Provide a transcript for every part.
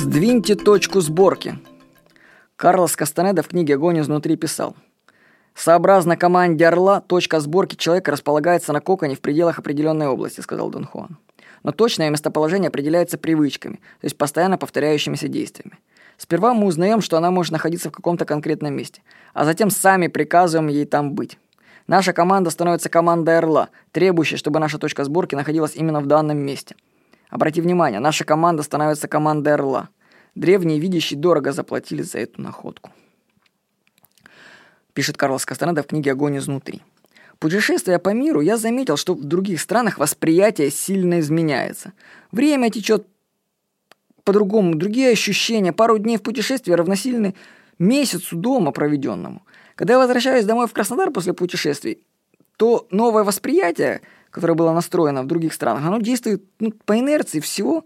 Сдвиньте точку сборки. Карлос Кастанеда в книге «Огонь изнутри» писал. Сообразно команде «Орла» точка сборки человека располагается на коконе в пределах определенной области, сказал Дон Хуан. Но точное местоположение определяется привычками, то есть постоянно повторяющимися действиями. Сперва мы узнаем, что она может находиться в каком-то конкретном месте, а затем сами приказываем ей там быть. Наша команда становится командой «Орла», требующей, чтобы наша точка сборки находилась именно в данном месте – Обрати внимание, наша команда становится командой Орла. Древние видящие дорого заплатили за эту находку. Пишет Карлос Кастанеда в книге «Огонь изнутри». Путешествуя по миру, я заметил, что в других странах восприятие сильно изменяется. Время течет по-другому, другие ощущения. Пару дней в путешествии равносильны месяцу дома проведенному. Когда я возвращаюсь домой в Краснодар после путешествий, то новое восприятие – которое было настроено в других странах, оно действует ну, по инерции всего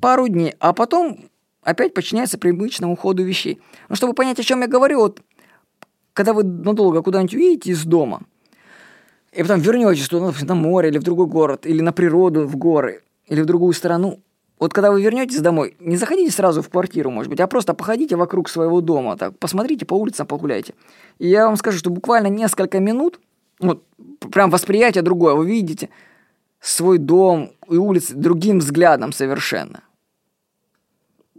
пару дней, а потом опять подчиняется привычному ходу вещей. Но чтобы понять, о чем я говорю, вот когда вы надолго куда-нибудь уедете из дома, и потом вернетесь туда, на море или в другой город, или на природу, в горы, или в другую страну, вот когда вы вернетесь домой, не заходите сразу в квартиру, может быть, а просто походите вокруг своего дома, так, посмотрите по улицам, погуляйте. И я вам скажу, что буквально несколько минут, вот прям восприятие другое. Вы видите свой дом и улицы другим взглядом совершенно.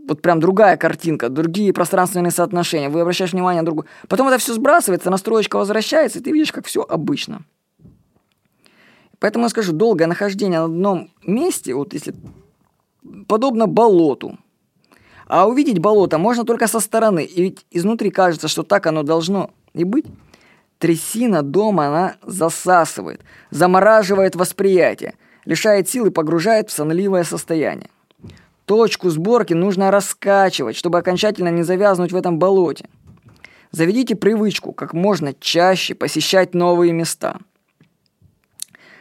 Вот прям другая картинка, другие пространственные соотношения. Вы обращаешь внимание на другую. Потом это все сбрасывается, настроечка возвращается, и ты видишь, как все обычно. Поэтому я скажу, долгое нахождение на одном месте, вот если подобно болоту. А увидеть болото можно только со стороны. И ведь изнутри кажется, что так оно должно и быть. Трясина дома она засасывает, замораживает восприятие, лишает сил и погружает в сонливое состояние. Точку сборки нужно раскачивать, чтобы окончательно не завязнуть в этом болоте. Заведите привычку как можно чаще посещать новые места.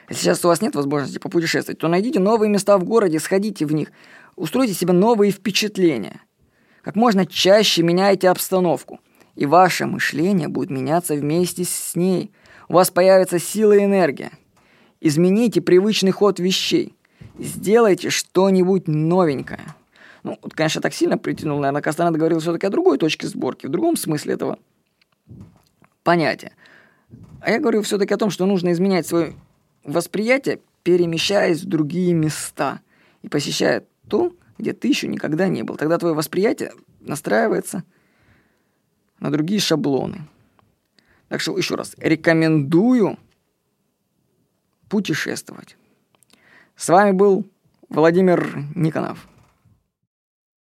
Если сейчас у вас нет возможности попутешествовать, то найдите новые места в городе, сходите в них, устройте себе новые впечатления. Как можно чаще меняйте обстановку – и ваше мышление будет меняться вместе с ней. У вас появится сила и энергия. Измените привычный ход вещей. Сделайте что-нибудь новенькое. Ну, вот, конечно, так сильно притянул, наверное, Кастанeda говорил все-таки о другой точке сборки, в другом смысле этого понятия. А я говорю все-таки о том, что нужно изменять свое восприятие, перемещаясь в другие места и посещая то, где ты еще никогда не был. Тогда твое восприятие настраивается – на другие шаблоны. Так что еще раз, рекомендую путешествовать. С вами был Владимир Никонов.